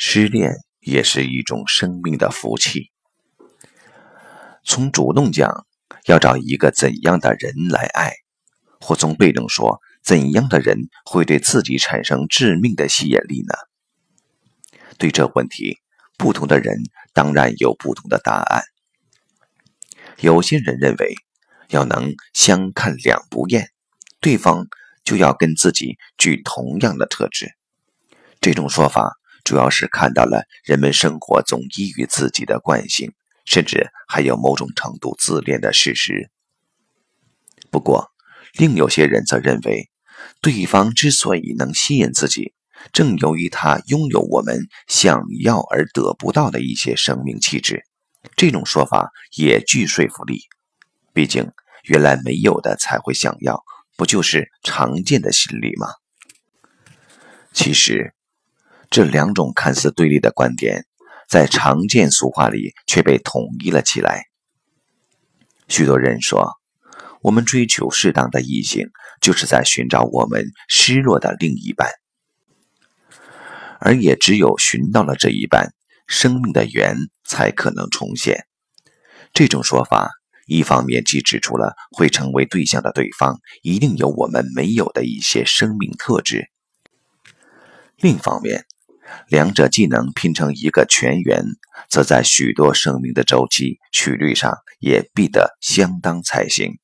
失恋也是一种生命的福气。从主动讲，要找一个怎样的人来爱，或从被动说，怎样的人会对自己产生致命的吸引力呢？对这问题，不同的人当然有不同的答案。有些人认为，要能相看两不厌，对方就要跟自己具同样的特质。这种说法主要是看到了人们生活总依于自己的惯性。甚至还有某种程度自恋的事实。不过，另有些人则认为，对方之所以能吸引自己，正由于他拥有我们想要而得不到的一些生命气质。这种说法也具说服力。毕竟，原来没有的才会想要，不就是常见的心理吗？其实，这两种看似对立的观点。在常见俗话里却被统一了起来。许多人说，我们追求适当的异性，就是在寻找我们失落的另一半，而也只有寻到了这一半，生命的缘才可能重现。这种说法，一方面既指出了会成为对象的对方一定有我们没有的一些生命特质，另一方面。两者既能拼成一个全圆，则在许多生命的周期曲率上也必得相当才行。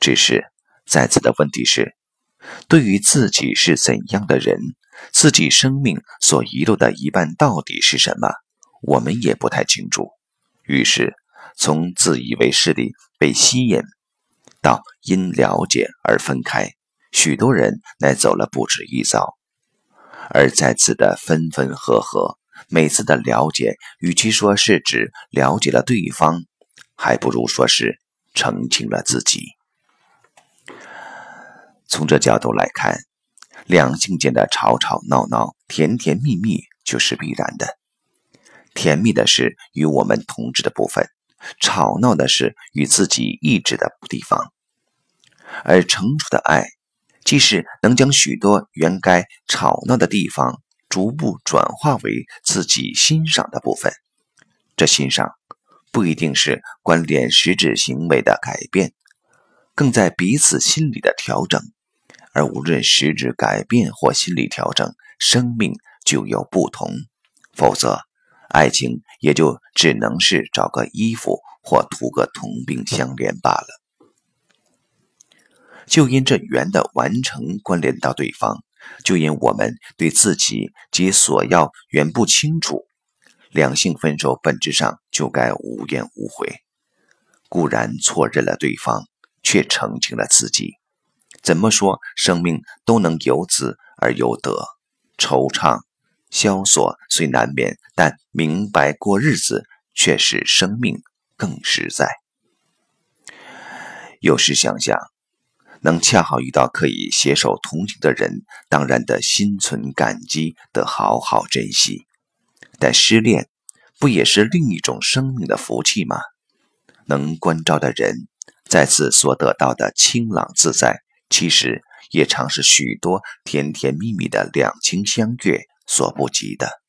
只是在此的问题是，对于自己是怎样的人，自己生命所遗漏的一半到底是什么，我们也不太清楚。于是，从自以为是的被吸引，到因了解而分开，许多人乃走了不止一遭。而在此的分分合合，每次的了解，与其说是指了解了对方，还不如说是澄清了自己。从这角度来看，两性间的吵吵闹闹、甜甜蜜蜜就是必然的。甜蜜的是与我们同志的部分，吵闹的是与自己意志的地方，而成熟的爱。即是能将许多原该吵闹的地方逐步转化为自己欣赏的部分，这欣赏不一定是关联实质行为的改变，更在彼此心理的调整。而无论实质改变或心理调整，生命就有不同，否则爱情也就只能是找个衣服或图个同病相怜罢了。就因这缘的完成关联到对方，就因我们对自己及所要缘不清楚，两性分手本质上就该无怨无悔。固然错认了对方，却澄清了自己。怎么说，生命都能由此而有得，惆怅、萧索虽难免，但明白过日子却使生命更实在。有时想想。能恰好遇到可以携手同行的人，当然得心存感激，得好好珍惜。但失恋不也是另一种生命的福气吗？能关照的人，在此所得到的清朗自在，其实也常是许多甜甜蜜蜜的两情相悦所不及的。